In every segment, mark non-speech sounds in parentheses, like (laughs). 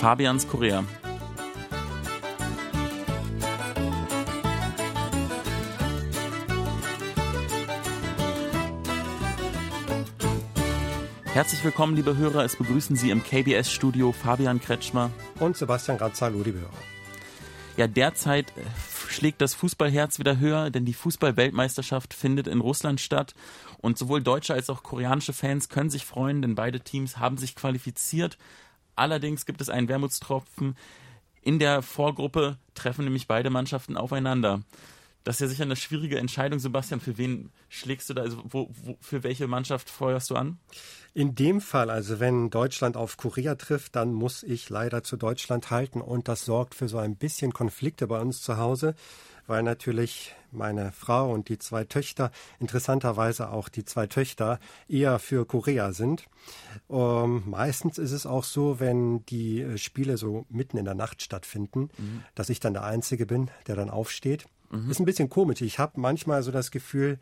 Fabians Korea. Herzlich willkommen, liebe Hörer. Es begrüßen Sie im KBS-Studio Fabian Kretschmer und Sebastian Grazalo, liebe Hörer. Ja, derzeit äh, schlägt das Fußballherz wieder höher, denn die Fußball-Weltmeisterschaft findet in Russland statt. Und sowohl deutsche als auch koreanische Fans können sich freuen, denn beide Teams haben sich qualifiziert. Allerdings gibt es einen Wermutstropfen. In der Vorgruppe treffen nämlich beide Mannschaften aufeinander. Das ist ja sicher eine schwierige Entscheidung, Sebastian. Für wen schlägst du da? Also wo, wo, für welche Mannschaft feuerst du an? In dem Fall, also wenn Deutschland auf Korea trifft, dann muss ich leider zu Deutschland halten und das sorgt für so ein bisschen Konflikte bei uns zu Hause, weil natürlich meine Frau und die zwei Töchter, interessanterweise auch die zwei Töchter, eher für Korea sind. Ähm, meistens ist es auch so, wenn die äh, Spiele so mitten in der Nacht stattfinden, mhm. dass ich dann der Einzige bin, der dann aufsteht. Mhm. Ist ein bisschen komisch. Ich habe manchmal so das Gefühl,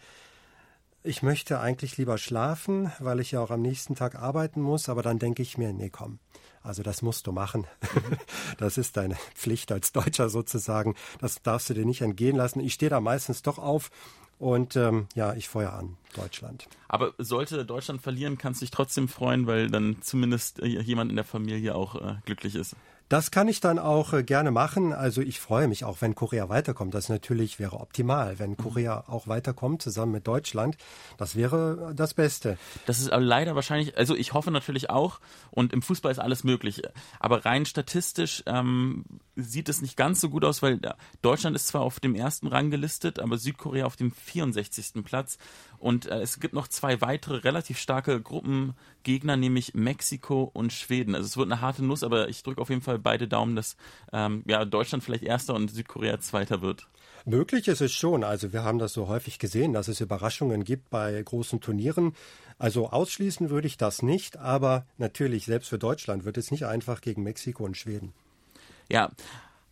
ich möchte eigentlich lieber schlafen, weil ich ja auch am nächsten Tag arbeiten muss, aber dann denke ich mir, nee, komm, also das musst du machen. Mhm. (laughs) Das ist deine Pflicht als Deutscher sozusagen. Das darfst du dir nicht entgehen lassen. Ich stehe da meistens doch auf und ähm, ja, ich feuer an Deutschland. Aber sollte Deutschland verlieren, kannst du dich trotzdem freuen, weil dann zumindest äh, jemand in der Familie auch äh, glücklich ist. Das kann ich dann auch äh, gerne machen. Also ich freue mich auch, wenn Korea weiterkommt. Das natürlich wäre optimal, wenn Korea auch weiterkommt, zusammen mit Deutschland. Das wäre das Beste. Das ist leider wahrscheinlich, also ich hoffe natürlich auch, und im Fußball ist alles möglich. Aber rein statistisch ähm, sieht es nicht ganz so gut aus, weil Deutschland ist zwar auf dem ersten Rang gelistet, aber Südkorea auf dem 64. Platz. Und äh, es gibt noch zwei weitere relativ starke Gruppengegner, nämlich Mexiko und Schweden. Also es wird eine harte Nuss, aber ich drücke auf jeden Fall beide Daumen, dass ähm, ja, Deutschland vielleicht erster und Südkorea zweiter wird. Möglich ist es schon. Also wir haben das so häufig gesehen, dass es Überraschungen gibt bei großen Turnieren. Also ausschließen würde ich das nicht, aber natürlich, selbst für Deutschland wird es nicht einfach gegen Mexiko und Schweden. Ja,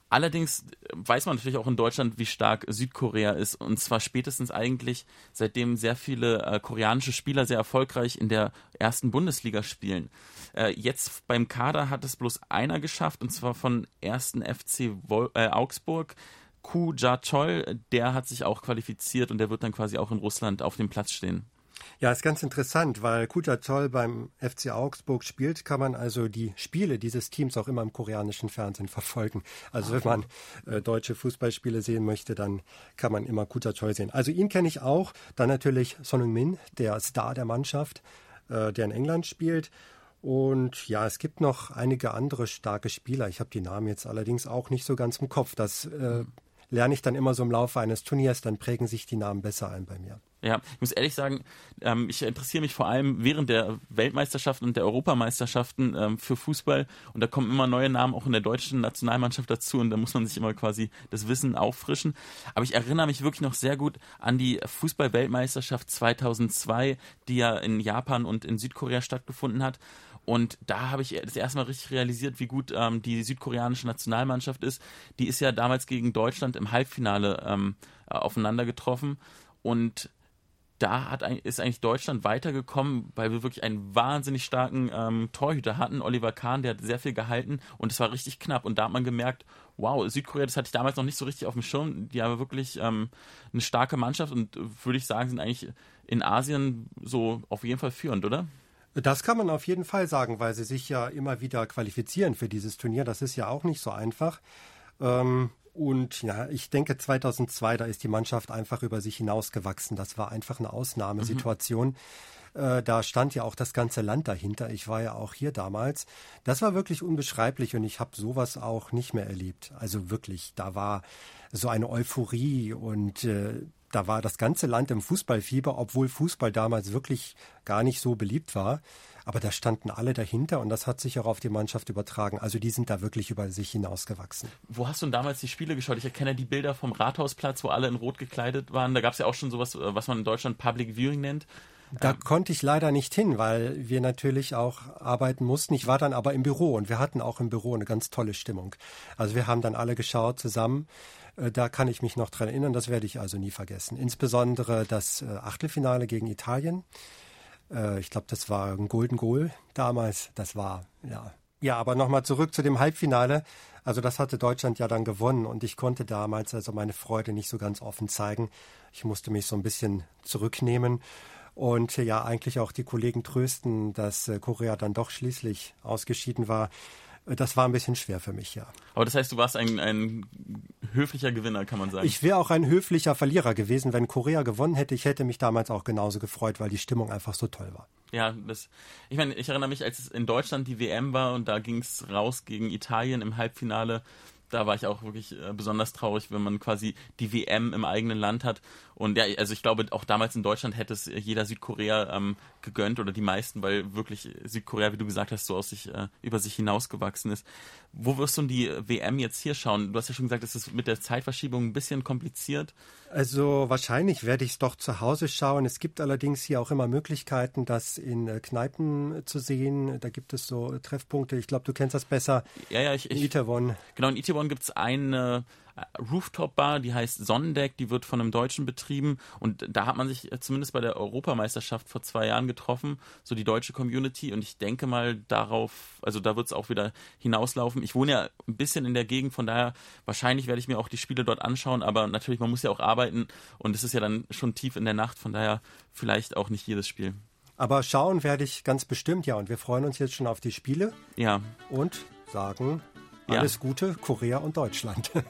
Allerdings weiß man natürlich auch in Deutschland, wie stark Südkorea ist. Und zwar spätestens eigentlich, seitdem sehr viele äh, koreanische Spieler sehr erfolgreich in der ersten Bundesliga spielen. Äh, jetzt beim Kader hat es bloß einer geschafft, und zwar von ersten FC Vol äh, Augsburg. Ku Ja Chol, der hat sich auch qualifiziert und der wird dann quasi auch in Russland auf dem Platz stehen. Ja, ist ganz interessant, weil Kutatol beim FC Augsburg spielt, kann man also die Spiele dieses Teams auch immer im koreanischen Fernsehen verfolgen. Also wenn man äh, deutsche Fußballspiele sehen möchte, dann kann man immer Kutatol sehen. Also ihn kenne ich auch. Dann natürlich Son Heung-min, der Star der Mannschaft, äh, der in England spielt. Und ja, es gibt noch einige andere starke Spieler. Ich habe die Namen jetzt allerdings auch nicht so ganz im Kopf. Das äh, lerne ich dann immer so im Laufe eines Turniers, dann prägen sich die Namen besser ein bei mir. Ja, ich muss ehrlich sagen, ähm, ich interessiere mich vor allem während der Weltmeisterschaften und der Europameisterschaften ähm, für Fußball und da kommen immer neue Namen auch in der deutschen Nationalmannschaft dazu und da muss man sich immer quasi das Wissen auffrischen. Aber ich erinnere mich wirklich noch sehr gut an die Fußball-Weltmeisterschaft 2002, die ja in Japan und in Südkorea stattgefunden hat. Und da habe ich das erste Mal richtig realisiert, wie gut ähm, die südkoreanische Nationalmannschaft ist. Die ist ja damals gegen Deutschland im Halbfinale ähm, äh, aufeinander getroffen. Und da hat, ist eigentlich Deutschland weitergekommen, weil wir wirklich einen wahnsinnig starken ähm, Torhüter hatten. Oliver Kahn, der hat sehr viel gehalten und es war richtig knapp. Und da hat man gemerkt, wow, Südkorea, das hatte ich damals noch nicht so richtig auf dem Schirm. Die haben wirklich ähm, eine starke Mannschaft und würde ich sagen, sind eigentlich in Asien so auf jeden Fall führend, oder? Das kann man auf jeden Fall sagen, weil sie sich ja immer wieder qualifizieren für dieses Turnier. Das ist ja auch nicht so einfach. Ähm, und ja, ich denke 2002, da ist die Mannschaft einfach über sich hinausgewachsen. Das war einfach eine Ausnahmesituation. Mhm. Äh, da stand ja auch das ganze Land dahinter. Ich war ja auch hier damals. Das war wirklich unbeschreiblich und ich habe sowas auch nicht mehr erlebt. Also wirklich, da war so eine Euphorie und äh, da war das ganze Land im Fußballfieber, obwohl Fußball damals wirklich gar nicht so beliebt war. Aber da standen alle dahinter und das hat sich auch auf die Mannschaft übertragen. Also die sind da wirklich über sich hinausgewachsen. Wo hast du denn damals die Spiele geschaut? Ich erkenne die Bilder vom Rathausplatz, wo alle in Rot gekleidet waren. Da gab es ja auch schon sowas, äh, was man in Deutschland Public Viewing nennt. Da ähm. konnte ich leider nicht hin, weil wir natürlich auch arbeiten mussten. Ich war dann aber im Büro und wir hatten auch im Büro eine ganz tolle Stimmung. Also wir haben dann alle geschaut zusammen. Äh, da kann ich mich noch dran erinnern, das werde ich also nie vergessen. Insbesondere das äh, Achtelfinale gegen Italien. Äh, ich glaube, das war ein Golden Goal damals. Das war, ja, Ja, aber nochmal zurück zu dem Halbfinale. Also das hatte Deutschland ja dann gewonnen und ich konnte damals also meine Freude nicht so ganz offen zeigen. Ich musste mich so ein bisschen zurücknehmen und ja eigentlich auch die Kollegen trösten, dass äh, Korea dann doch schließlich ausgeschieden war. Das war ein bisschen schwer für mich, ja. Aber das heißt, du warst ein, ein höflicher Gewinner, kann man sagen. Ich wäre auch ein höflicher Verlierer gewesen, wenn Korea gewonnen hätte. Ich hätte mich damals auch genauso gefreut, weil die Stimmung einfach so toll war. Ja, das, ich meine, ich erinnere mich, als es in Deutschland die WM war und da ging es raus gegen Italien im Halbfinale da war ich auch wirklich äh, besonders traurig, wenn man quasi die WM im eigenen Land hat. Und ja, also ich glaube, auch damals in Deutschland hätte es jeder Südkorea ähm, gegönnt oder die meisten, weil wirklich Südkorea, wie du gesagt hast, so aus sich, äh, über sich hinausgewachsen ist. Wo wirst du die WM jetzt hier schauen? Du hast ja schon gesagt, es ist mit der Zeitverschiebung ein bisschen kompliziert. Also wahrscheinlich werde ich es doch zu Hause schauen. Es gibt allerdings hier auch immer Möglichkeiten, das in äh, Kneipen zu sehen. Da gibt es so Treffpunkte. Ich glaube, du kennst das besser. Ja, ja, ich. In Itaewon. Genau, in Itaewon gibt es eine Rooftop-Bar, die heißt Sonnendeck, die wird von einem Deutschen betrieben und da hat man sich äh, zumindest bei der Europameisterschaft vor zwei Jahren getroffen, so die deutsche Community und ich denke mal darauf, also da wird es auch wieder hinauslaufen. Ich wohne ja ein bisschen in der Gegend, von daher wahrscheinlich werde ich mir auch die Spiele dort anschauen, aber natürlich, man muss ja auch arbeiten und es ist ja dann schon tief in der Nacht, von daher vielleicht auch nicht jedes Spiel. Aber schauen werde ich ganz bestimmt, ja. Und wir freuen uns jetzt schon auf die Spiele. Ja. Und sagen alles ja. Gute, Korea und Deutschland. (laughs)